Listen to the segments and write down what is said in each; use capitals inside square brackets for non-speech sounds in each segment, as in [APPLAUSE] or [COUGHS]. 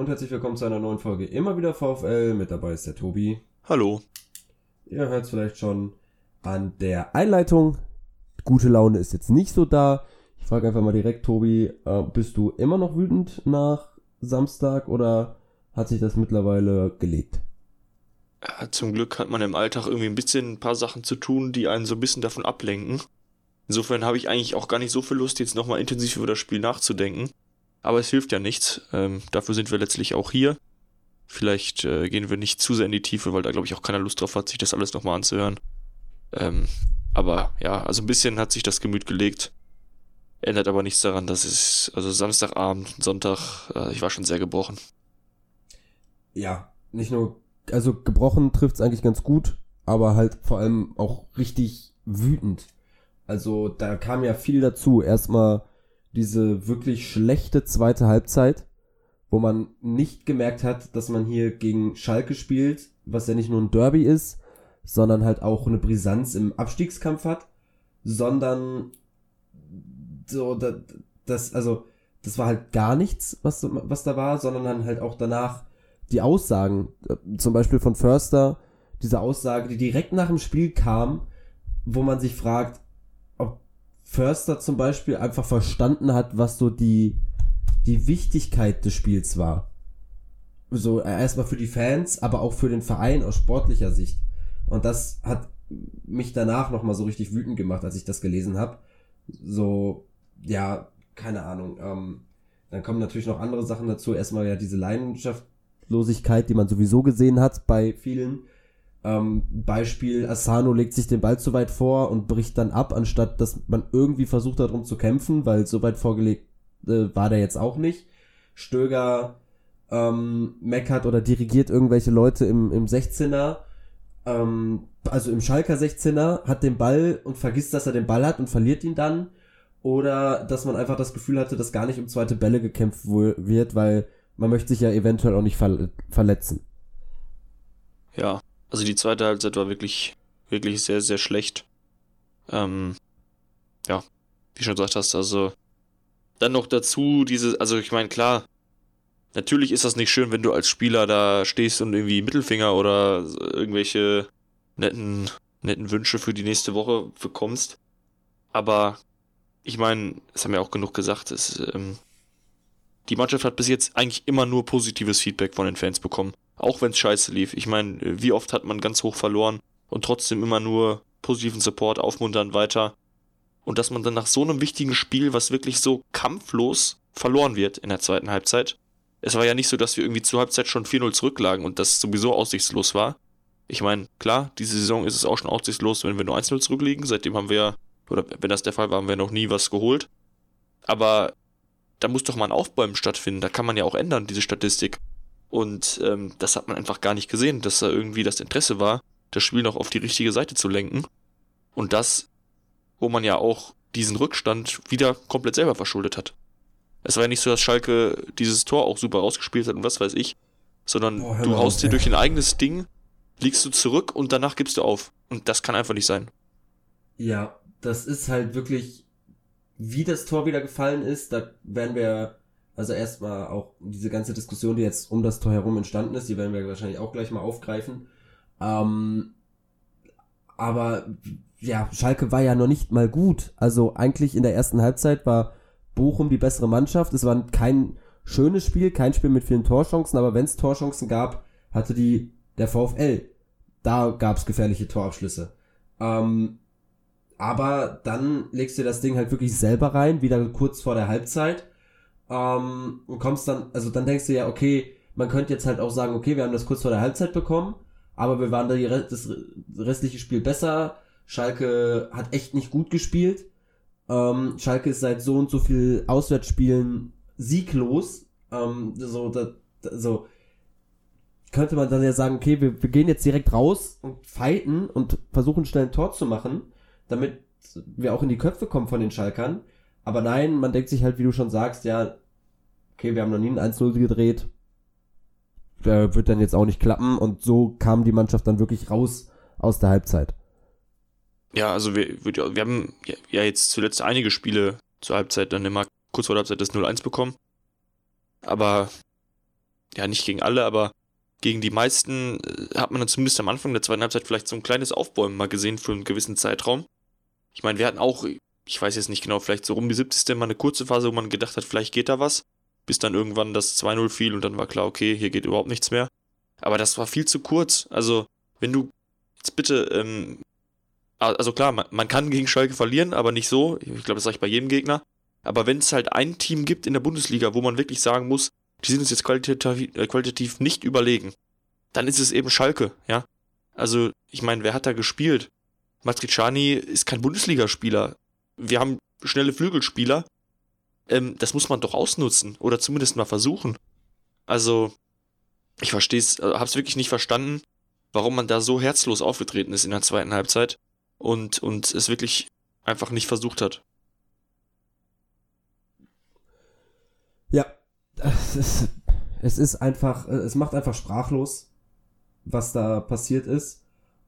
Und herzlich willkommen zu einer neuen Folge Immer wieder VfL. Mit dabei ist der Tobi. Hallo. Ihr hört es vielleicht schon an der Einleitung. Gute Laune ist jetzt nicht so da. Ich frage einfach mal direkt, Tobi, äh, bist du immer noch wütend nach Samstag oder hat sich das mittlerweile gelegt? Ja, zum Glück hat man im Alltag irgendwie ein bisschen ein paar Sachen zu tun, die einen so ein bisschen davon ablenken. Insofern habe ich eigentlich auch gar nicht so viel Lust, jetzt nochmal intensiv über das Spiel nachzudenken. Aber es hilft ja nichts. Ähm, dafür sind wir letztlich auch hier. Vielleicht äh, gehen wir nicht zu sehr in die Tiefe, weil da glaube ich auch keiner Lust drauf hat, sich das alles nochmal anzuhören. Ähm, aber ja, also ein bisschen hat sich das Gemüt gelegt. Ändert aber nichts daran, dass es, also Samstagabend, Sonntag, äh, ich war schon sehr gebrochen. Ja, nicht nur, also gebrochen trifft es eigentlich ganz gut, aber halt vor allem auch richtig wütend. Also da kam ja viel dazu. Erstmal diese wirklich schlechte zweite Halbzeit, wo man nicht gemerkt hat, dass man hier gegen Schalke spielt, was ja nicht nur ein Derby ist, sondern halt auch eine Brisanz im Abstiegskampf hat, sondern so, das, also, das war halt gar nichts, was, was da war, sondern dann halt auch danach die Aussagen, zum Beispiel von Förster, diese Aussage, die direkt nach dem Spiel kam, wo man sich fragt, Förster zum Beispiel einfach verstanden hat, was so die, die Wichtigkeit des Spiels war. So äh, erstmal für die Fans, aber auch für den Verein aus sportlicher Sicht. Und das hat mich danach nochmal so richtig wütend gemacht, als ich das gelesen habe. So, ja, keine Ahnung. Ähm, dann kommen natürlich noch andere Sachen dazu. Erstmal ja diese Leidenschaftlosigkeit, die man sowieso gesehen hat bei vielen. Ähm, Beispiel, Asano legt sich den Ball zu weit vor und bricht dann ab, anstatt dass man irgendwie versucht darum zu kämpfen, weil so weit vorgelegt äh, war der jetzt auch nicht. Stöger ähm, meckert oder dirigiert irgendwelche Leute im, im 16er, ähm, also im Schalker 16er, hat den Ball und vergisst, dass er den Ball hat und verliert ihn dann. Oder dass man einfach das Gefühl hatte, dass gar nicht um zweite Bälle gekämpft wird, weil man möchte sich ja eventuell auch nicht verletzen. Ja, also die zweite Halbzeit war wirklich, wirklich sehr, sehr schlecht. Ähm, ja, wie schon gesagt hast, also dann noch dazu diese, also ich meine, klar, natürlich ist das nicht schön, wenn du als Spieler da stehst und irgendwie Mittelfinger oder irgendwelche netten, netten Wünsche für die nächste Woche bekommst. Aber ich meine, es haben ja auch genug gesagt, es, ähm, die Mannschaft hat bis jetzt eigentlich immer nur positives Feedback von den Fans bekommen. Auch wenn es scheiße lief. Ich meine, wie oft hat man ganz hoch verloren und trotzdem immer nur positiven Support, aufmuntern weiter. Und dass man dann nach so einem wichtigen Spiel, was wirklich so kampflos verloren wird in der zweiten Halbzeit. Es war ja nicht so, dass wir irgendwie zur Halbzeit schon 4-0 zurücklagen und das sowieso aussichtslos war. Ich meine, klar, diese Saison ist es auch schon aussichtslos, wenn wir nur 1-0 zurückliegen. Seitdem haben wir oder wenn das der Fall war, haben wir noch nie was geholt. Aber da muss doch mal ein Aufbäumen stattfinden. Da kann man ja auch ändern, diese Statistik. Und ähm, das hat man einfach gar nicht gesehen, dass da irgendwie das Interesse war, das Spiel noch auf die richtige Seite zu lenken. Und das, wo man ja auch diesen Rückstand wieder komplett selber verschuldet hat. Es war ja nicht so, dass Schalke dieses Tor auch super rausgespielt hat und was weiß ich, sondern oh, du haust dir durch ein eigenes Ding, liegst du zurück und danach gibst du auf. Und das kann einfach nicht sein. Ja, das ist halt wirklich, wie das Tor wieder gefallen ist, da werden wir also erstmal auch diese ganze Diskussion, die jetzt um das Tor herum entstanden ist, die werden wir wahrscheinlich auch gleich mal aufgreifen. Ähm, aber ja, Schalke war ja noch nicht mal gut. Also eigentlich in der ersten Halbzeit war Bochum die bessere Mannschaft. Es war kein schönes Spiel, kein Spiel mit vielen Torchancen, aber wenn es Torchancen gab, hatte die der VfL. Da gab es gefährliche Torabschlüsse. Ähm, aber dann legst du das Ding halt wirklich selber rein, wieder kurz vor der Halbzeit ähm, und kommst dann, also dann denkst du ja, okay, man könnte jetzt halt auch sagen, okay, wir haben das kurz vor der Halbzeit bekommen, aber wir waren da die, das restliche Spiel besser. Schalke hat echt nicht gut gespielt. Ähm, Schalke ist seit so und so viel Auswärtsspielen sieglos. Ähm, so, da, so könnte man dann ja sagen, okay, wir, wir gehen jetzt direkt raus und fighten und versuchen schnell ein Tor zu machen, damit wir auch in die Köpfe kommen von den Schalkern. Aber nein, man denkt sich halt, wie du schon sagst, ja, okay, wir haben noch nie ein 1-0 gedreht. Äh, wird dann jetzt auch nicht klappen. Und so kam die Mannschaft dann wirklich raus aus der Halbzeit. Ja, also wir, wir haben ja jetzt zuletzt einige Spiele zur Halbzeit dann immer kurz vor der Halbzeit das 0-1 bekommen. Aber ja nicht gegen alle, aber gegen die meisten äh, hat man dann zumindest am Anfang der zweiten Halbzeit vielleicht so ein kleines Aufbäumen mal gesehen für einen gewissen Zeitraum. Ich meine, wir hatten auch, ich weiß jetzt nicht genau, vielleicht so rum die 70. mal eine kurze Phase, wo man gedacht hat, vielleicht geht da was, bis dann irgendwann das 2-0 fiel und dann war klar, okay, hier geht überhaupt nichts mehr. Aber das war viel zu kurz. Also, wenn du jetzt bitte, ähm, also klar, man, man kann gegen Schalke verlieren, aber nicht so. Ich glaube, das sage ich bei jedem Gegner. Aber wenn es halt ein Team gibt in der Bundesliga, wo man wirklich sagen muss, die sind uns jetzt qualitativ, äh, qualitativ nicht überlegen, dann ist es eben Schalke, ja. Also, ich meine, wer hat da gespielt? Matriciani ist kein Bundesligaspieler. Wir haben schnelle Flügelspieler. Ähm, das muss man doch ausnutzen oder zumindest mal versuchen. Also, ich verstehe es, äh, hab's wirklich nicht verstanden, warum man da so herzlos aufgetreten ist in der zweiten Halbzeit und, und es wirklich einfach nicht versucht hat. Ja, es ist, es ist einfach, es macht einfach sprachlos, was da passiert ist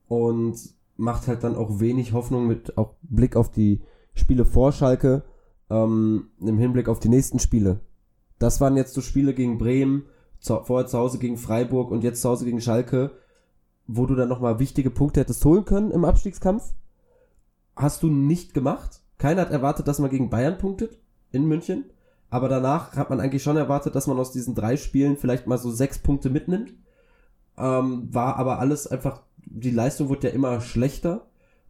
und macht halt dann auch wenig Hoffnung mit auch Blick auf die Spiele vor Schalke, ähm, im Hinblick auf die nächsten Spiele. Das waren jetzt so Spiele gegen Bremen, zu, vorher zu Hause gegen Freiburg und jetzt zu Hause gegen Schalke, wo du dann nochmal wichtige Punkte hättest holen können im Abstiegskampf. Hast du nicht gemacht. Keiner hat erwartet, dass man gegen Bayern punktet in München. Aber danach hat man eigentlich schon erwartet, dass man aus diesen drei Spielen vielleicht mal so sechs Punkte mitnimmt. Ähm, war aber alles einfach, die Leistung wurde ja immer schlechter.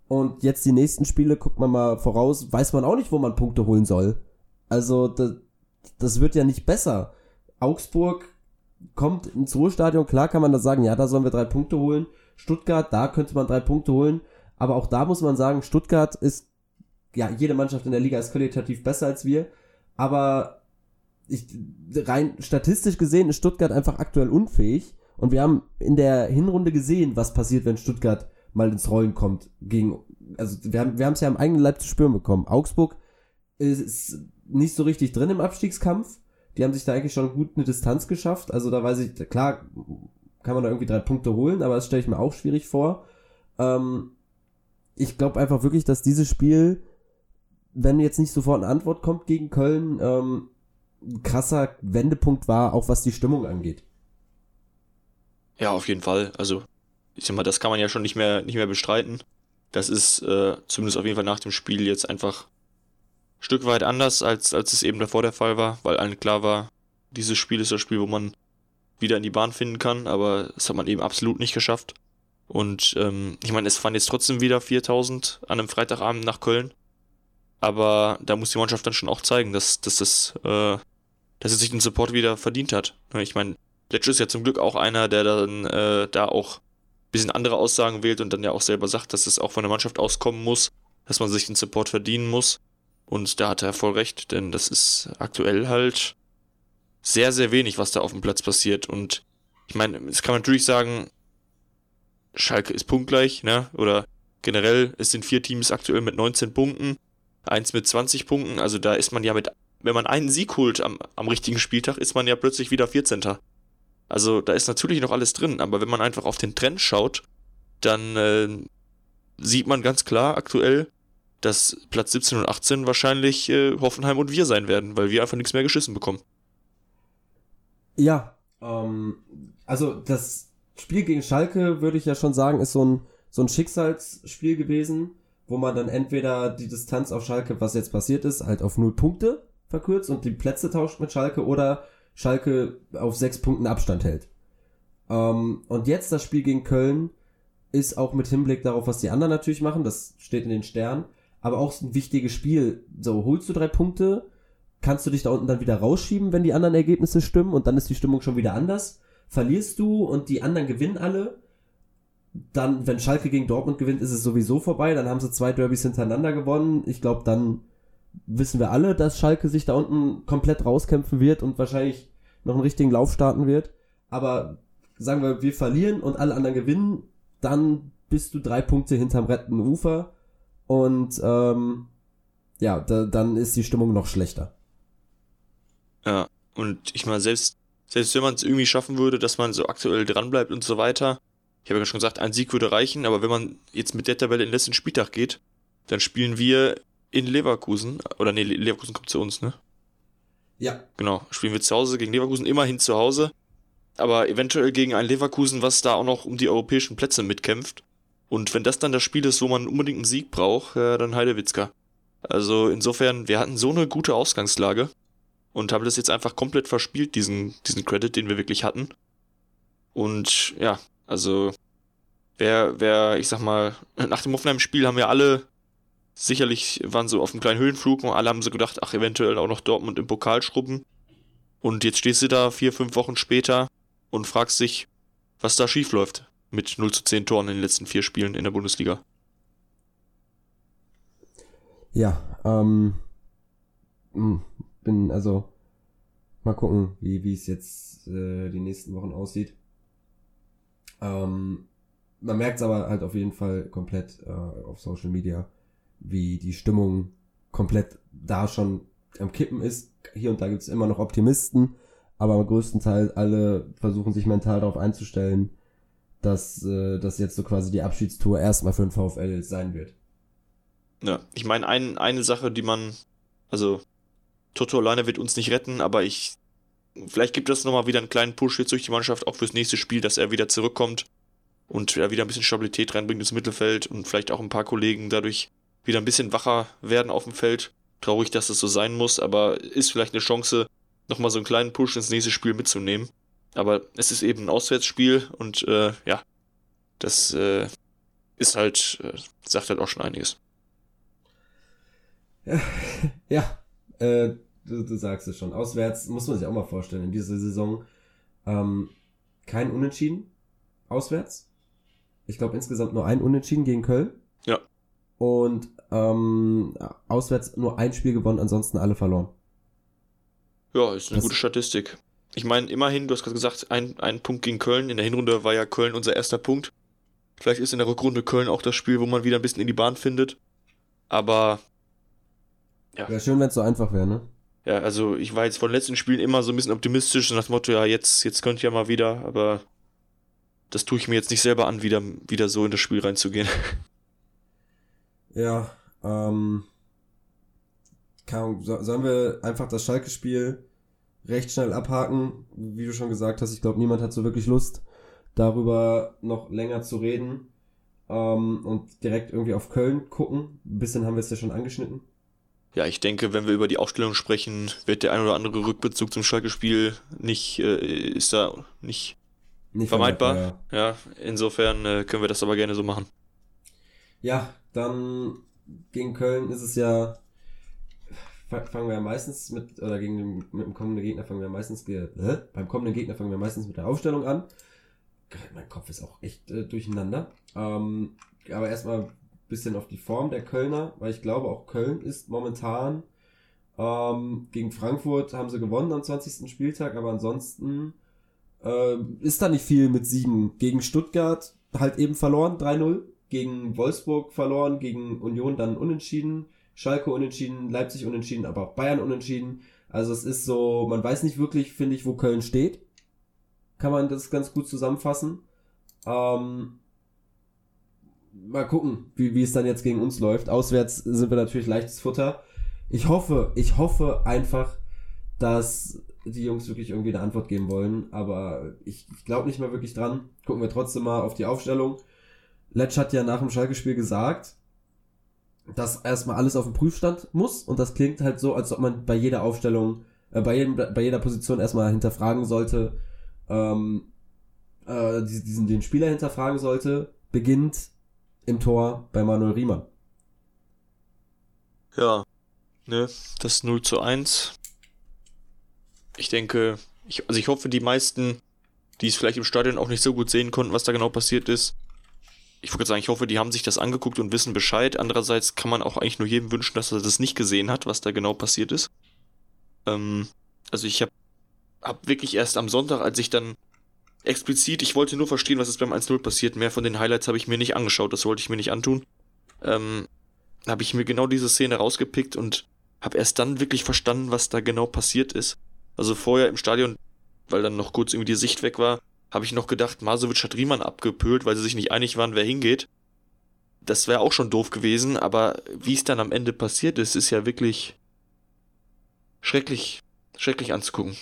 Und jetzt die nächsten Spiele, guckt man mal voraus, weiß man auch nicht, wo man Punkte holen soll. Also, das, das wird ja nicht besser. Augsburg kommt ins Ruhestadion, klar kann man da sagen, ja, da sollen wir drei Punkte holen. Stuttgart, da könnte man drei Punkte holen. Aber auch da muss man sagen, Stuttgart ist, ja, jede Mannschaft in der Liga ist qualitativ besser als wir aber ich, rein statistisch gesehen ist Stuttgart einfach aktuell unfähig. Und wir haben in der Hinrunde gesehen, was passiert, wenn Stuttgart mal ins Rollen kommt. Gegen, also wir haben wir es ja am eigenen Leib zu spüren bekommen. Augsburg ist nicht so richtig drin im Abstiegskampf. Die haben sich da eigentlich schon gut eine Distanz geschafft. Also da weiß ich, klar kann man da irgendwie drei Punkte holen, aber das stelle ich mir auch schwierig vor. Ähm, ich glaube einfach wirklich, dass dieses Spiel wenn jetzt nicht sofort eine Antwort kommt gegen Köln, ähm, krasser Wendepunkt war, auch was die Stimmung angeht. Ja, auf jeden Fall. Also, ich sag mal, das kann man ja schon nicht mehr, nicht mehr bestreiten. Das ist äh, zumindest auf jeden Fall nach dem Spiel jetzt einfach ein Stück weit anders, als, als es eben davor der Fall war, weil allen klar war, dieses Spiel ist das Spiel, wo man wieder in die Bahn finden kann, aber das hat man eben absolut nicht geschafft. Und ähm, ich meine, es fahren jetzt trotzdem wieder 4000 an einem Freitagabend nach Köln. Aber da muss die Mannschaft dann schon auch zeigen, dass, dass, das, äh, dass er sich den Support wieder verdient hat. Ich meine, Letsch ist ja zum Glück auch einer, der dann äh, da auch ein bisschen andere Aussagen wählt und dann ja auch selber sagt, dass es auch von der Mannschaft auskommen muss, dass man sich den Support verdienen muss. Und da hat er voll recht, denn das ist aktuell halt sehr, sehr wenig, was da auf dem Platz passiert. Und ich meine, es kann man natürlich sagen, Schalke ist punktgleich, ne? Oder generell, es sind vier Teams aktuell mit 19 Punkten eins mit 20 Punkten. Also da ist man ja mit, wenn man einen Sieg holt am, am richtigen Spieltag, ist man ja plötzlich wieder 14. Also da ist natürlich noch alles drin, aber wenn man einfach auf den Trend schaut, dann äh, sieht man ganz klar aktuell, dass Platz 17 und 18 wahrscheinlich äh, Hoffenheim und wir sein werden, weil wir einfach nichts mehr geschissen bekommen. Ja, ähm, also das Spiel gegen Schalke würde ich ja schon sagen, ist so ein, so ein Schicksalsspiel gewesen wo man dann entweder die Distanz auf Schalke, was jetzt passiert ist, halt auf null Punkte verkürzt und die Plätze tauscht mit Schalke oder Schalke auf sechs Punkten Abstand hält. Ähm, und jetzt das Spiel gegen Köln ist auch mit Hinblick darauf, was die anderen natürlich machen, das steht in den Sternen, aber auch ein wichtiges Spiel. So, holst du drei Punkte, kannst du dich da unten dann wieder rausschieben, wenn die anderen Ergebnisse stimmen und dann ist die Stimmung schon wieder anders. Verlierst du und die anderen gewinnen alle, dann, wenn Schalke gegen Dortmund gewinnt, ist es sowieso vorbei. Dann haben sie zwei Derbys hintereinander gewonnen. Ich glaube, dann wissen wir alle, dass Schalke sich da unten komplett rauskämpfen wird und wahrscheinlich noch einen richtigen Lauf starten wird. Aber sagen wir, wir verlieren und alle anderen gewinnen, dann bist du drei Punkte hinterm rettenden Ufer und ähm, ja, da, dann ist die Stimmung noch schlechter. Ja, und ich meine, selbst, selbst wenn man es irgendwie schaffen würde, dass man so aktuell dranbleibt und so weiter, ich habe ja schon gesagt, ein Sieg würde reichen, aber wenn man jetzt mit der Tabelle in den letzten Spieltag geht, dann spielen wir in Leverkusen, oder nee, Leverkusen kommt zu uns, ne? Ja. Genau, spielen wir zu Hause gegen Leverkusen, immerhin zu Hause. aber eventuell gegen ein Leverkusen, was da auch noch um die europäischen Plätze mitkämpft. Und wenn das dann das Spiel ist, wo man unbedingt einen Sieg braucht, ja, dann Heidewitzka. Also insofern, wir hatten so eine gute Ausgangslage und haben das jetzt einfach komplett verspielt, diesen, diesen Credit, den wir wirklich hatten. Und ja, also wer, wer, ich sag mal, nach dem Hoffenheim-Spiel haben wir alle sicherlich waren so auf einem kleinen Höhenflug und alle haben so gedacht, ach, eventuell auch noch Dortmund im Pokal schrubben. Und jetzt stehst du da vier, fünf Wochen später und fragst dich, was da schief läuft mit 0 zu 10 Toren in den letzten vier Spielen in der Bundesliga. Ja, ähm, hm, bin also mal gucken, wie wie es jetzt äh, die nächsten Wochen aussieht. Ähm, man merkt es aber halt auf jeden Fall komplett äh, auf Social Media, wie die Stimmung komplett da schon am Kippen ist. Hier und da gibt es immer noch Optimisten, aber größtenteils alle versuchen sich mental darauf einzustellen, dass äh, das jetzt so quasi die Abschiedstour erstmal für den VfL sein wird. Ja, ich meine, ein, eine Sache, die man, also Toto alleine wird uns nicht retten, aber ich, vielleicht gibt das nochmal wieder einen kleinen Push jetzt durch die Mannschaft, auch fürs nächste Spiel, dass er wieder zurückkommt und ja, wieder ein bisschen Stabilität reinbringt ins Mittelfeld und vielleicht auch ein paar Kollegen dadurch wieder ein bisschen wacher werden auf dem Feld. Traurig, dass das so sein muss, aber ist vielleicht eine Chance, nochmal so einen kleinen Push ins nächste Spiel mitzunehmen. Aber es ist eben ein Auswärtsspiel und äh, ja, das äh, ist halt, äh, sagt halt auch schon einiges. Ja, [LAUGHS] ja äh, du, du sagst es schon. Auswärts muss man sich auch mal vorstellen, in dieser Saison ähm, kein Unentschieden auswärts. Ich glaube insgesamt nur ein Unentschieden gegen Köln. Und ähm, auswärts nur ein Spiel gewonnen, ansonsten alle verloren. Ja, ist eine das gute Statistik. Ich meine, immerhin, du hast gerade gesagt, ein, ein Punkt gegen Köln. In der Hinrunde war ja Köln unser erster Punkt. Vielleicht ist in der Rückrunde Köln auch das Spiel, wo man wieder ein bisschen in die Bahn findet. Aber. Ja. Wäre schön, wenn es so einfach wäre, ne? Ja, also ich war jetzt von den letzten Spielen immer so ein bisschen optimistisch und das Motto, ja, jetzt, jetzt könnt ihr ja mal wieder, aber das tue ich mir jetzt nicht selber an, wieder, wieder so in das Spiel reinzugehen. [LAUGHS] Ja, ähm. Kann, sollen wir einfach das Schalke-Spiel recht schnell abhaken. Wie du schon gesagt hast, ich glaube, niemand hat so wirklich Lust, darüber noch länger zu reden. Ähm, und direkt irgendwie auf Köln gucken. Ein bisschen haben wir es ja schon angeschnitten. Ja, ich denke, wenn wir über die Aufstellung sprechen, wird der ein oder andere Rückbezug zum Schalke-Spiel nicht, äh, ist da nicht, nicht vermeidbar. vermeidbar ja. ja. insofern äh, können wir das aber gerne so machen. Ja, dann gegen Köln ist es ja fangen wir meistens mit, oder gegen den, mit dem kommenden Gegner fangen wir meistens, äh, beim kommenden Gegner fangen wir meistens mit der Aufstellung an. Mein Kopf ist auch echt äh, durcheinander. Ähm, aber erstmal ein bisschen auf die Form der Kölner, weil ich glaube, auch Köln ist momentan ähm, gegen Frankfurt haben sie gewonnen am 20. Spieltag, aber ansonsten äh, ist da nicht viel mit Siegen. Gegen Stuttgart halt eben verloren, 3-0. Gegen Wolfsburg verloren, gegen Union dann unentschieden Schalke unentschieden, Leipzig unentschieden, aber auch Bayern unentschieden. Also es ist so, man weiß nicht wirklich, finde ich, wo Köln steht. Kann man das ganz gut zusammenfassen. Ähm, mal gucken, wie, wie es dann jetzt gegen uns läuft. Auswärts sind wir natürlich leichtes Futter. Ich hoffe, ich hoffe einfach, dass die Jungs wirklich irgendwie eine Antwort geben wollen, aber ich, ich glaube nicht mehr wirklich dran. Gucken wir trotzdem mal auf die Aufstellung. Letsch hat ja nach dem Schalke-Spiel gesagt, dass erstmal alles auf den Prüfstand muss und das klingt halt so, als ob man bei jeder Aufstellung, äh, bei, jedem, bei jeder Position erstmal hinterfragen sollte, ähm, äh, diesen, den Spieler hinterfragen sollte, beginnt im Tor bei Manuel Riemann. Ja, ne, das 0 zu 1. Ich denke, ich, also ich hoffe, die meisten, die es vielleicht im Stadion auch nicht so gut sehen konnten, was da genau passiert ist, ich würde sagen, ich hoffe, die haben sich das angeguckt und wissen Bescheid. Andererseits kann man auch eigentlich nur jedem wünschen, dass er das nicht gesehen hat, was da genau passiert ist. Ähm, also ich habe hab wirklich erst am Sonntag, als ich dann explizit, ich wollte nur verstehen, was ist beim 1-0 passiert. Mehr von den Highlights habe ich mir nicht angeschaut, das wollte ich mir nicht antun. Ähm, habe ich mir genau diese Szene rausgepickt und habe erst dann wirklich verstanden, was da genau passiert ist. Also vorher im Stadion, weil dann noch kurz irgendwie die Sicht weg war, habe ich noch gedacht, Masovic hat Riemann abgepölt, weil sie sich nicht einig waren, wer hingeht. Das wäre auch schon doof gewesen, aber wie es dann am Ende passiert ist, ist ja wirklich schrecklich, schrecklich anzugucken.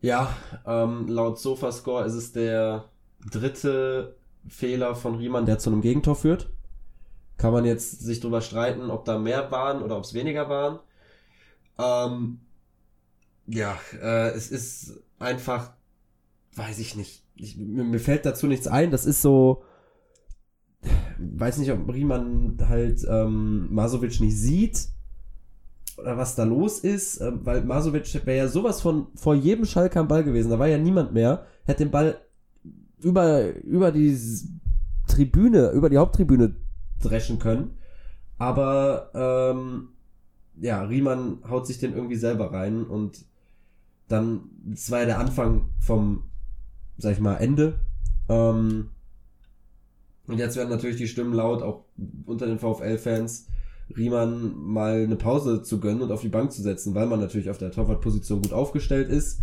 Ja, ähm, laut Sofascore ist es der dritte Fehler von Riemann, der zu einem Gegentor führt. Kann man jetzt sich drüber streiten, ob da mehr waren oder ob es weniger waren. Ähm, ja, äh, es ist einfach, weiß ich nicht. Ich, mir, fällt dazu nichts ein. Das ist so, weiß nicht, ob Riemann halt ähm, Masovic nicht sieht oder was da los ist, äh, weil Masovic wäre ja sowas von vor jedem Schalker am Ball gewesen. Da war ja niemand mehr, hätte den Ball über, über die Tribüne, über die Haupttribüne dreschen können. Aber ähm, ja, Riemann haut sich den irgendwie selber rein und dann, das war ja der Anfang vom, sag ich mal, Ende. Ähm, und jetzt werden natürlich die Stimmen laut, auch unter den VfL-Fans, Riemann mal eine Pause zu gönnen und auf die Bank zu setzen, weil man natürlich auf der Torwartposition gut aufgestellt ist.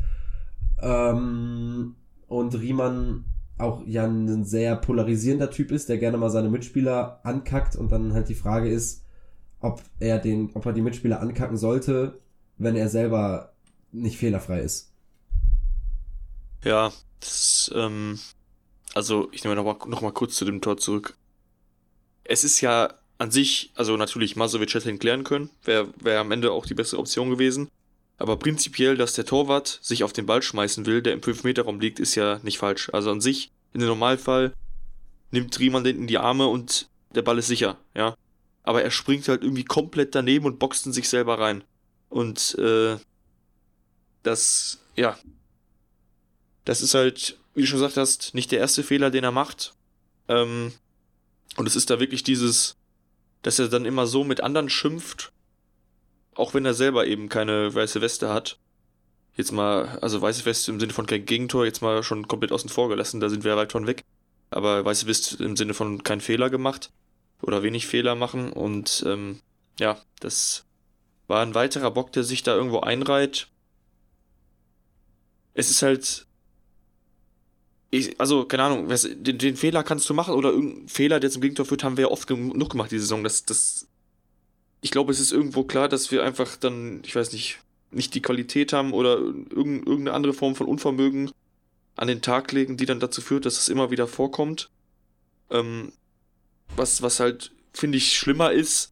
Ähm, und Riemann auch ja ein sehr polarisierender Typ ist, der gerne mal seine Mitspieler ankackt und dann halt die Frage ist, ob er den, ob er die Mitspieler ankacken sollte, wenn er selber nicht fehlerfrei ist. Ja, das, ähm, also ich nehme nochmal noch mal kurz zu dem Tor zurück. Es ist ja an sich, also natürlich, Masovic hätte ihn klären können, wäre wär am Ende auch die bessere Option gewesen. Aber prinzipiell, dass der Torwart sich auf den Ball schmeißen will, der im 5-Meter-Raum liegt, ist ja nicht falsch. Also an sich, in dem Normalfall, nimmt Riemann den in die Arme und der Ball ist sicher, ja. Aber er springt halt irgendwie komplett daneben und boxt in sich selber rein. Und äh, das, ja, das ist halt, wie du schon gesagt hast, nicht der erste Fehler, den er macht. Ähm, und es ist da wirklich dieses, dass er dann immer so mit anderen schimpft auch wenn er selber eben keine weiße Weste hat, jetzt mal, also weiße Weste im Sinne von kein Gegentor, jetzt mal schon komplett außen vor gelassen, da sind wir weit von weg. Aber weiße Weste im Sinne von kein Fehler gemacht oder wenig Fehler machen und ähm, ja, das war ein weiterer Bock, der sich da irgendwo einreiht. Es ist halt, ich, also keine Ahnung, den, den, Fehler kannst du machen oder irgendeinen Fehler, der zum Gegentor führt, haben wir ja oft genug gemacht die Saison. Das, das ich glaube, es ist irgendwo klar, dass wir einfach dann, ich weiß nicht, nicht die Qualität haben oder irgendeine andere Form von Unvermögen an den Tag legen, die dann dazu führt, dass es immer wieder vorkommt. Ähm, was, was halt, finde ich, schlimmer ist,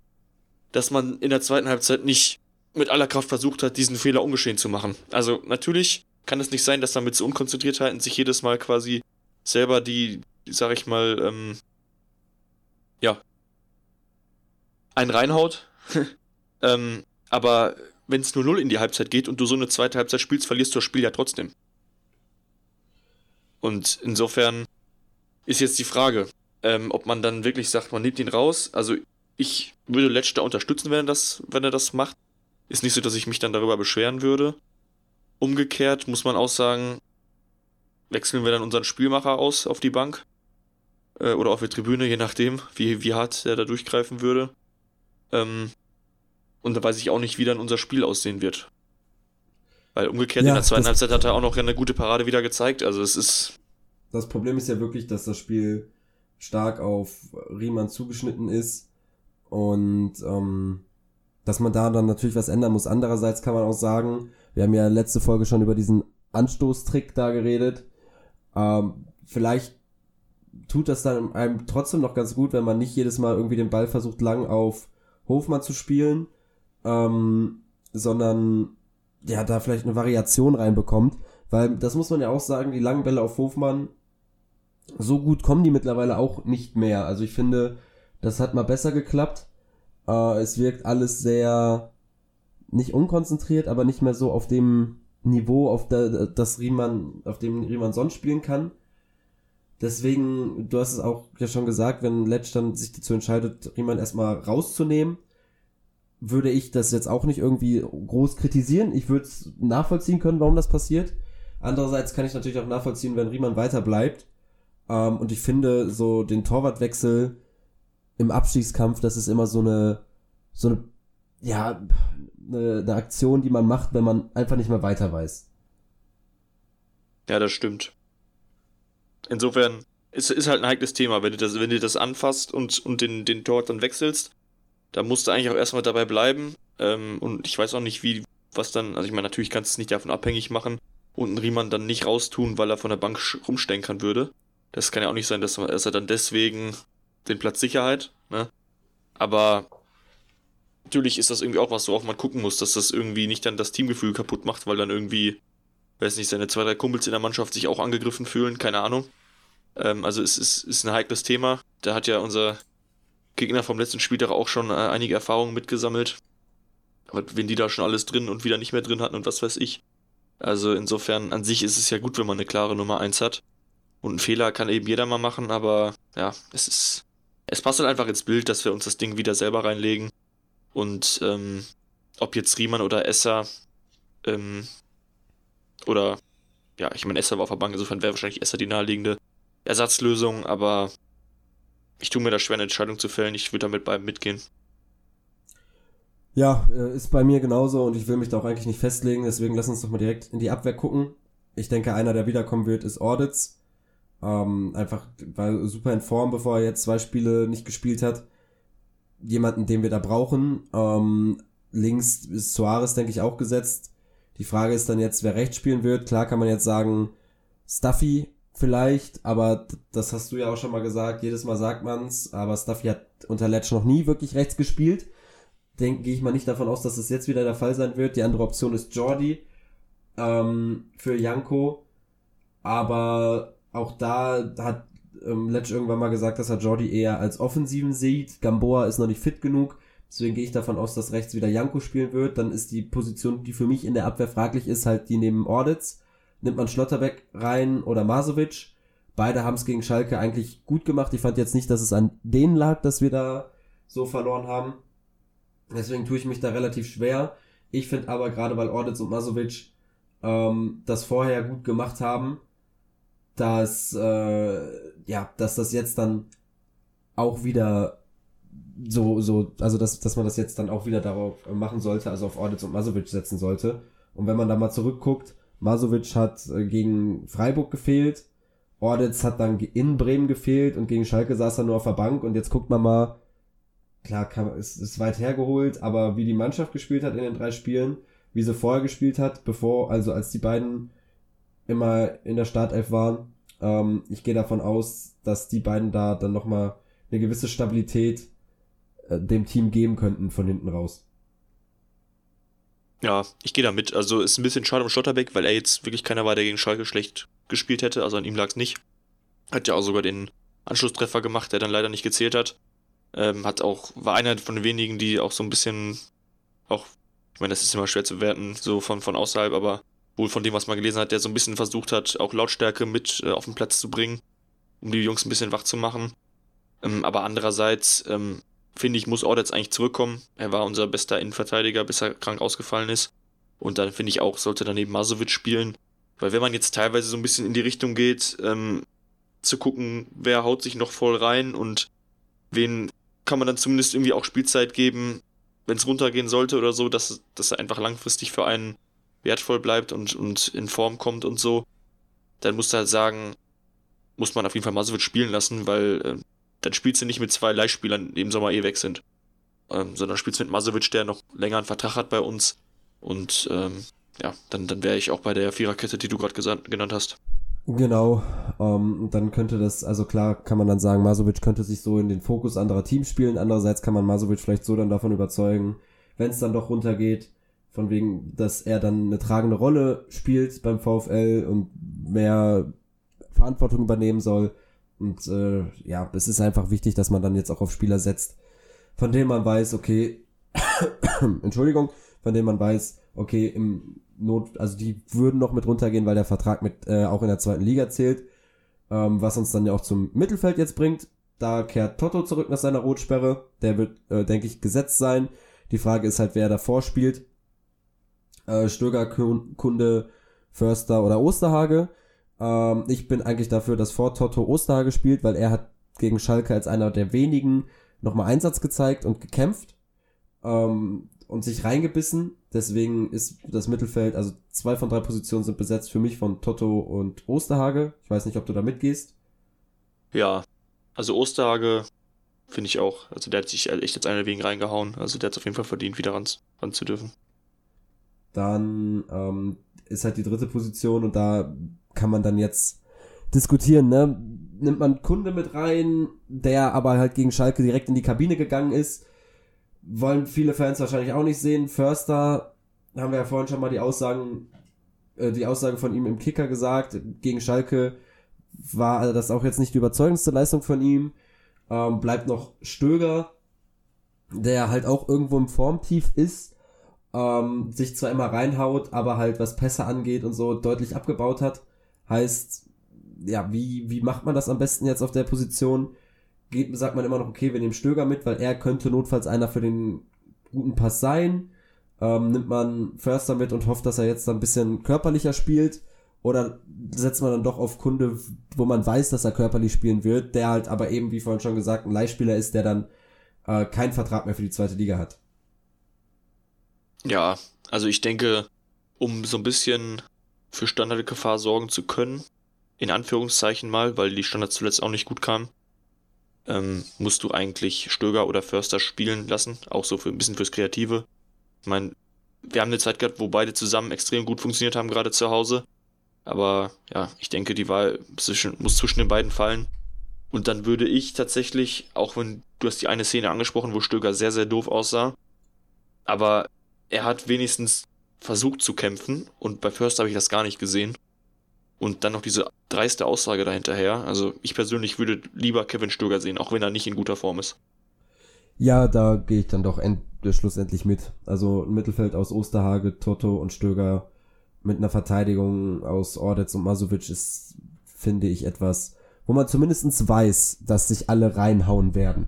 dass man in der zweiten Halbzeit nicht mit aller Kraft versucht hat, diesen Fehler ungeschehen zu machen. Also natürlich kann es nicht sein, dass man mit so Unkonzentriertheiten sich jedes Mal quasi selber die, sag ich mal, ähm, ja, einen reinhaut, [LAUGHS] ähm, aber wenn es nur 0 in die Halbzeit geht und du so eine zweite Halbzeit spielst, verlierst du das Spiel ja trotzdem. Und insofern ist jetzt die Frage, ähm, ob man dann wirklich sagt, man nimmt ihn raus. Also ich würde Letsch unterstützen, wenn er das, wenn er das macht. Ist nicht so, dass ich mich dann darüber beschweren würde. Umgekehrt muss man auch sagen, wechseln wir dann unseren Spielmacher aus auf die Bank äh, oder auf die Tribüne, je nachdem, wie, wie hart er da durchgreifen würde. Ähm, und da weiß ich auch nicht, wie dann unser Spiel aussehen wird. Weil umgekehrt Ja, in der zweiten Halbzeit hat er auch noch eine gute Parade wieder gezeigt. Also es ist, Das Problem ist ja wirklich, dass das Spiel stark auf Riemann zugeschnitten ist und ähm, dass man da dann natürlich was ändern muss. Andererseits kann man auch sagen, wir haben ja letzte Folge schon über diesen Anstoßtrick da geredet. Ähm, vielleicht tut das dann einem trotzdem noch ganz gut, wenn man nicht jedes Mal irgendwie den Ball versucht lang auf Hofmann zu spielen, ähm, sondern ja da vielleicht eine Variation reinbekommt, weil das muss man ja auch sagen, die langen Bälle auf Hofmann so gut kommen die mittlerweile auch nicht mehr. Also ich finde, das hat mal besser geklappt. Äh, es wirkt alles sehr nicht unkonzentriert, aber nicht mehr so auf dem Niveau, auf der, das Riemann, auf dem Riemann sonst spielen kann. Deswegen, du hast es auch ja schon gesagt, wenn Letsch dann sich dazu entscheidet, Riemann erstmal rauszunehmen, würde ich das jetzt auch nicht irgendwie groß kritisieren. Ich würde es nachvollziehen können, warum das passiert. Andererseits kann ich natürlich auch nachvollziehen, wenn Riemann weiter bleibt. Ähm, und ich finde, so den Torwartwechsel im Abstiegskampf, das ist immer so eine, so eine, ja, eine, eine Aktion, die man macht, wenn man einfach nicht mehr weiter weiß. ja, das stimmt. Insofern ist, ist halt ein heikles Thema, wenn du das, wenn du das anfasst und, und den, den Torwart dann wechselst. Da musst du eigentlich auch erstmal dabei bleiben. Ähm, und ich weiß auch nicht, wie, was dann, also ich meine, natürlich kannst du es nicht davon abhängig machen, und einen Riemann dann nicht raustun, weil er von der Bank rumstenkern würde. Das kann ja auch nicht sein, dass, er dann deswegen den Platz Sicherheit, ne? Aber natürlich ist das irgendwie auch was, worauf man gucken muss, dass das irgendwie nicht dann das Teamgefühl kaputt macht, weil dann irgendwie, weiß nicht, seine zwei, drei Kumpels in der Mannschaft sich auch angegriffen fühlen, keine Ahnung. Ähm, also es ist, ist ein heikles Thema. Da hat ja unser Gegner vom letzten Spieltag auch schon äh, einige Erfahrungen mitgesammelt. Aber wenn die da schon alles drin und wieder nicht mehr drin hatten und was weiß ich. Also insofern, an sich ist es ja gut, wenn man eine klare Nummer 1 hat. Und einen Fehler kann eben jeder mal machen, aber ja, es ist. Es passt halt einfach ins Bild, dass wir uns das Ding wieder selber reinlegen. Und ähm, ob jetzt Riemann oder Esser ähm, oder ja, ich meine, Esser war auf der Bank, insofern wäre wahrscheinlich Esser die naheliegende Ersatzlösung, aber ich tue mir da schwer, eine Entscheidung zu fällen. Ich würde damit beim mitgehen. Ja, äh, ist bei mir genauso und ich will mich da auch eigentlich nicht festlegen, deswegen lass uns doch mal direkt in die Abwehr gucken. Ich denke, einer, der wiederkommen wird, ist Audits. Ähm, einfach, weil super in Form, bevor er jetzt zwei Spiele nicht gespielt hat. Jemanden, den wir da brauchen. Ähm, links ist Suarez, denke ich, auch gesetzt. Die Frage ist dann jetzt, wer rechts spielen wird. Klar kann man jetzt sagen, Stuffy vielleicht, aber das hast du ja auch schon mal gesagt, jedes Mal sagt man's, aber Stuffy hat unter Letch noch nie wirklich rechts gespielt. Denke ich mal nicht davon aus, dass es jetzt wieder der Fall sein wird. Die andere Option ist Jordi ähm, für Janko, aber auch da hat ähm, Letch irgendwann mal gesagt, dass er Jordi eher als Offensiven sieht. Gamboa ist noch nicht fit genug. Deswegen gehe ich davon aus, dass rechts wieder Janko spielen wird. Dann ist die Position, die für mich in der Abwehr fraglich ist, halt die neben Audits nimmt man Schlotterbeck rein oder Masovic. Beide haben es gegen Schalke eigentlich gut gemacht. Ich fand jetzt nicht, dass es an denen lag, dass wir da so verloren haben. Deswegen tue ich mich da relativ schwer. Ich finde aber gerade, weil Orditz und Masovic ähm, das vorher gut gemacht haben, dass äh, ja, dass das jetzt dann auch wieder so so, also dass dass man das jetzt dann auch wieder darauf machen sollte, also auf Orditz und Masovic setzen sollte. Und wenn man da mal zurückguckt, Masovic hat äh, gegen Freiburg gefehlt. Ordetz hat dann in Bremen gefehlt und gegen Schalke saß er nur auf der Bank und jetzt guckt man mal, klar, kann, ist, ist weit hergeholt, aber wie die Mannschaft gespielt hat in den drei Spielen, wie sie vorher gespielt hat, bevor, also als die beiden immer in der Startelf waren, ähm, ich gehe davon aus, dass die beiden da dann nochmal eine gewisse Stabilität äh, dem Team geben könnten von hinten raus. Ja, ich gehe da mit. Also ist ein bisschen schade um Schlotterbeck, weil er jetzt wirklich keiner war, der gegen Schalke schlecht gespielt hätte. Also an ihm lag es nicht. Hat ja auch sogar den Anschlusstreffer gemacht, der dann leider nicht gezählt hat. Ähm, hat auch, war einer von den wenigen, die auch so ein bisschen, auch, ich meine, das ist immer schwer zu werten, so von, von außerhalb, aber wohl von dem, was man gelesen hat, der so ein bisschen versucht hat, auch Lautstärke mit äh, auf den Platz zu bringen, um die Jungs ein bisschen wach zu machen. Ähm, aber andererseits, ähm, finde ich, muss Audets eigentlich zurückkommen. Er war unser bester Innenverteidiger, bis er krank ausgefallen ist. Und dann finde ich auch, sollte daneben Masovic spielen. Weil wenn man jetzt teilweise so ein bisschen in die Richtung geht, ähm, zu gucken, wer haut sich noch voll rein und wen kann man dann zumindest irgendwie auch Spielzeit geben, wenn es runtergehen sollte oder so, dass, dass er einfach langfristig für einen wertvoll bleibt und, und in Form kommt und so, dann musst du halt sagen, muss man auf jeden Fall Masovic spielen lassen, weil äh, dann spielst du nicht mit zwei Leihspielern, die im Sommer eh weg sind. Ähm, sondern spielst mit Masovic, der noch länger einen Vertrag hat bei uns. Und ähm, ja, dann, dann wäre ich auch bei der Viererkette, die du gerade genannt hast. Genau, ähm, dann könnte das, also klar kann man dann sagen, Masovic könnte sich so in den Fokus anderer Teams spielen, andererseits kann man Masovic vielleicht so dann davon überzeugen, wenn es dann doch runtergeht, von wegen, dass er dann eine tragende Rolle spielt beim VfL und mehr Verantwortung übernehmen soll, und äh, ja, es ist einfach wichtig, dass man dann jetzt auch auf Spieler setzt, von denen man weiß, okay, [COUGHS] Entschuldigung, von denen man weiß, okay, im Not, also die würden noch mit runtergehen, weil der Vertrag mit äh, auch in der zweiten Liga zählt, ähm, was uns dann ja auch zum Mittelfeld jetzt bringt. Da kehrt Toto zurück nach seiner Rotsperre, der wird, äh, denke ich, gesetzt sein. Die Frage ist halt, wer davor spielt. Äh, Stöger, Kunde, Förster oder Osterhage. Ähm, ich bin eigentlich dafür, dass vor Toto Osterhage spielt, weil er hat gegen Schalke als einer der wenigen nochmal Einsatz gezeigt und gekämpft ähm, und sich reingebissen. Deswegen ist das Mittelfeld, also zwei von drei Positionen sind besetzt für mich von Toto und Osterhage. Ich weiß nicht, ob du da mitgehst. Ja, also Osterhage finde ich auch. Also der hat sich echt jetzt einer wegen reingehauen. Also der hat es auf jeden Fall verdient, wieder ran, ran zu dürfen. Dann ähm, ist halt die dritte Position und da kann man dann jetzt diskutieren, ne? Nimmt man Kunde mit rein, der aber halt gegen Schalke direkt in die Kabine gegangen ist. Wollen viele Fans wahrscheinlich auch nicht sehen. Förster, haben wir ja vorhin schon mal die Aussagen, äh, die Aussage von ihm im Kicker gesagt. Gegen Schalke war das auch jetzt nicht die überzeugendste Leistung von ihm. Ähm, bleibt noch Stöger, der halt auch irgendwo im Formtief ist, ähm, sich zwar immer reinhaut, aber halt was Pässe angeht und so deutlich abgebaut hat. Heißt, ja, wie, wie macht man das am besten jetzt auf der Position? Geht, sagt man immer noch, okay, wir nehmen Stöger mit, weil er könnte notfalls einer für den guten Pass sein. Ähm, nimmt man Förster mit und hofft, dass er jetzt ein bisschen körperlicher spielt. Oder setzt man dann doch auf Kunde, wo man weiß, dass er körperlich spielen wird, der halt aber eben, wie vorhin schon gesagt, ein Leihspieler ist, der dann äh, keinen Vertrag mehr für die zweite Liga hat. Ja, also ich denke, um so ein bisschen für Standardgefahr sorgen zu können, in Anführungszeichen mal, weil die Standards zuletzt auch nicht gut kamen, ähm, musst du eigentlich Stöger oder Förster spielen lassen, auch so für ein bisschen fürs Kreative. Ich meine, wir haben eine Zeit gehabt, wo beide zusammen extrem gut funktioniert haben, gerade zu Hause. Aber ja, ich denke, die Wahl zwischen, muss zwischen den beiden fallen. Und dann würde ich tatsächlich, auch wenn du hast die eine Szene angesprochen, wo Stöger sehr, sehr doof aussah, aber er hat wenigstens versucht zu kämpfen und bei First habe ich das gar nicht gesehen. Und dann noch diese dreiste Aussage dahinterher. Also ich persönlich würde lieber Kevin Stöger sehen, auch wenn er nicht in guter Form ist. Ja, da gehe ich dann doch end schlussendlich mit. Also ein Mittelfeld aus Osterhage, Toto und Stöger mit einer Verteidigung aus Ordetz und Masovic ist, finde ich, etwas, wo man zumindestens weiß, dass sich alle reinhauen werden.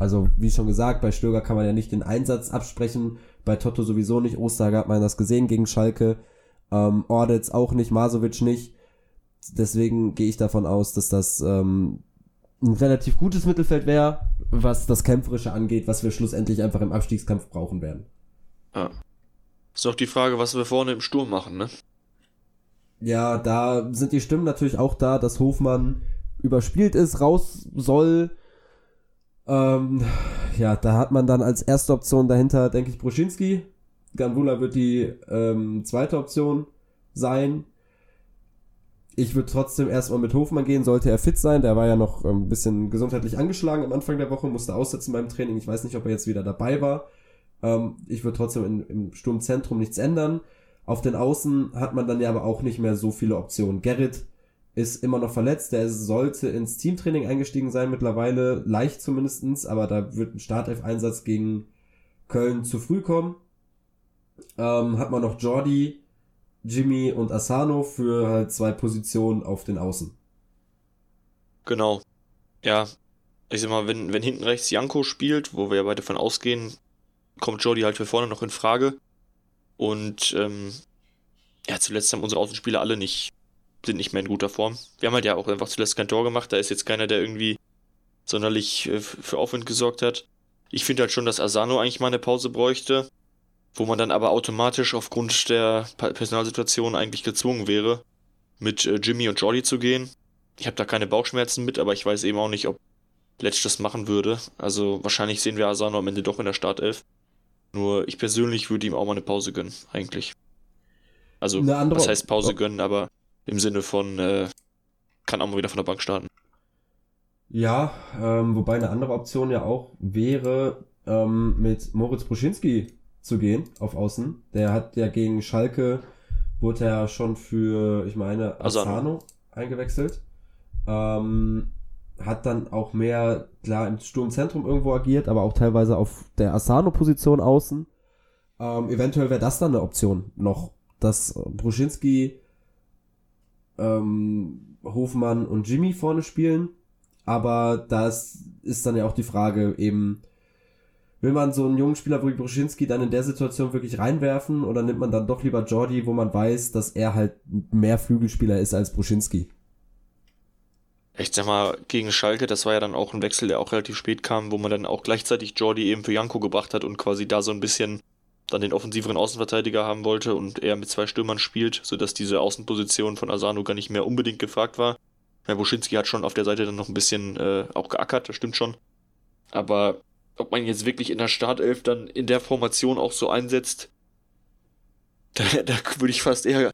Also, wie schon gesagt, bei Stöger kann man ja nicht den Einsatz absprechen, bei Toto sowieso nicht, Osterhage hat man das gesehen gegen Schalke, ähm, Ordetz auch nicht, Masovic nicht. Deswegen gehe ich davon aus, dass das ähm, ein relativ gutes Mittelfeld wäre, was das Kämpferische angeht, was wir schlussendlich einfach im Abstiegskampf brauchen werden. Ja. Ist doch die Frage, was wir vorne im Sturm machen, ne? Ja, da sind die Stimmen natürlich auch da, dass Hofmann überspielt ist, raus soll. Ähm, ja, da hat man dann als erste Option dahinter, denke ich, Bruschinski. Ganvula wird die ähm, zweite Option sein. Ich würde trotzdem erstmal mit Hofmann gehen, sollte er fit sein. Der war ja noch ein bisschen gesundheitlich angeschlagen am Anfang der Woche, musste aussetzen beim Training. Ich weiß nicht, ob er jetzt wieder dabei war. Ähm, ich würde trotzdem in, im Sturmzentrum nichts ändern. Auf den Außen hat man dann ja aber auch nicht mehr so viele Optionen. Gerrit ist immer noch verletzt, der sollte ins Teamtraining eingestiegen sein mittlerweile, leicht zumindestens, aber da wird ein Startelf-Einsatz gegen Köln zu früh kommen. Ähm, hat man noch Jordi, Jimmy und Asano für halt zwei Positionen auf den Außen. Genau. Ja, ich sag mal, wenn, wenn hinten rechts Janko spielt, wo wir ja beide von ausgehen, kommt Jordi halt für vorne noch in Frage. Und ähm, ja, zuletzt haben unsere Außenspieler alle nicht, sind nicht mehr in guter Form. Wir haben halt ja auch einfach zuletzt kein Tor gemacht, da ist jetzt keiner, der irgendwie sonderlich äh, für Aufwind gesorgt hat. Ich finde halt schon, dass Asano eigentlich mal eine Pause bräuchte, wo man dann aber automatisch aufgrund der Personalsituation eigentlich gezwungen wäre, mit äh, Jimmy und Jordi zu gehen. Ich habe da keine Bauchschmerzen mit, aber ich weiß eben auch nicht, ob Letsch das machen würde. Also wahrscheinlich sehen wir Asano am Ende doch in der Startelf. Nur ich persönlich würde ihm auch mal eine Pause gönnen, eigentlich. Also, was heißt Pause gönnen, aber im Sinne von, äh, kann auch mal wieder von der Bank starten. Ja, ähm, wobei eine andere Option ja auch wäre, ähm, mit Moritz Bruschinski zu gehen auf Außen. Der hat ja gegen Schalke, wurde er schon für, ich meine, Asano, Asano eingewechselt. Ähm, hat dann auch mehr, klar, im Sturmzentrum irgendwo agiert, aber auch teilweise auf der Asano-Position außen. Ähm, eventuell wäre das dann eine Option noch, dass Bruschinski, ähm, Hofmann und Jimmy vorne spielen. Aber das ist dann ja auch die Frage, eben, will man so einen jungen Spieler wie Bruschinski dann in der Situation wirklich reinwerfen oder nimmt man dann doch lieber Jordi, wo man weiß, dass er halt mehr Flügelspieler ist als Bruschinski? ich sag mal, gegen Schalke, das war ja dann auch ein Wechsel, der auch relativ spät kam, wo man dann auch gleichzeitig Jordi eben für Janko gebracht hat und quasi da so ein bisschen dann den offensiveren Außenverteidiger haben wollte und er mit zwei Stürmern spielt, sodass diese Außenposition von Asano gar nicht mehr unbedingt gefragt war. Herr Buschinski hat schon auf der Seite dann noch ein bisschen äh, auch geackert, das stimmt schon. Aber ob man jetzt wirklich in der Startelf dann in der Formation auch so einsetzt, [LAUGHS] Da, da würde ich fast eher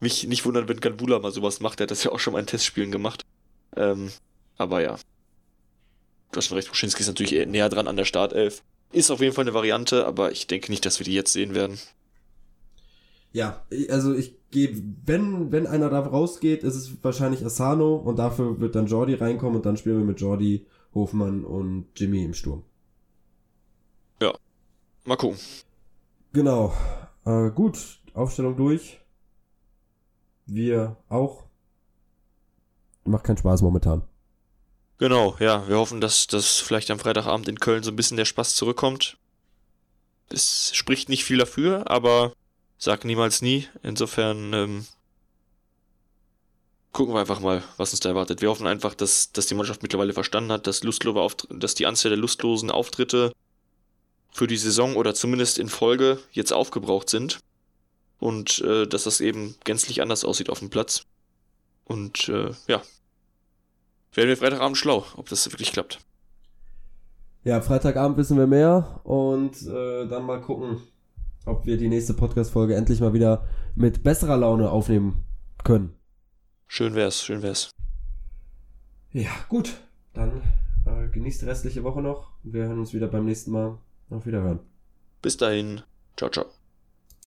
mich nicht wundern, wenn Ganvula mal sowas macht. Der hat das ja auch schon mal in Testspielen gemacht. Ähm, aber ja. Du hast schon recht, Buschinski ist natürlich eher näher dran an der Startelf. Ist auf jeden Fall eine Variante, aber ich denke nicht, dass wir die jetzt sehen werden. Ja, also ich gehe, wenn, wenn einer da rausgeht, ist es wahrscheinlich Asano und dafür wird dann Jordi reinkommen und dann spielen wir mit Jordi, Hofmann und Jimmy im Sturm. Ja, mal gucken. Genau. Äh, gut, Aufstellung durch. Wir auch. Macht keinen Spaß momentan. Genau, ja, wir hoffen, dass, dass vielleicht am Freitagabend in Köln so ein bisschen der Spaß zurückkommt. Es spricht nicht viel dafür, aber sag niemals nie. Insofern ähm, gucken wir einfach mal, was uns da erwartet. Wir hoffen einfach, dass, dass die Mannschaft mittlerweile verstanden hat, dass, lustlose dass die Anzahl der lustlosen Auftritte für die Saison oder zumindest in Folge jetzt aufgebraucht sind. Und äh, dass das eben gänzlich anders aussieht auf dem Platz. Und äh, ja, werden wir Freitagabend schlau, ob das wirklich klappt. Ja, Freitagabend wissen wir mehr und äh, dann mal gucken, ob wir die nächste Podcast-Folge endlich mal wieder mit besserer Laune aufnehmen können. Schön wär's, schön wär's. Ja, gut. Dann äh, genießt die restliche Woche noch. Wir hören uns wieder beim nächsten Mal. Auf Wiederhören. Bis dahin. Ciao, ciao.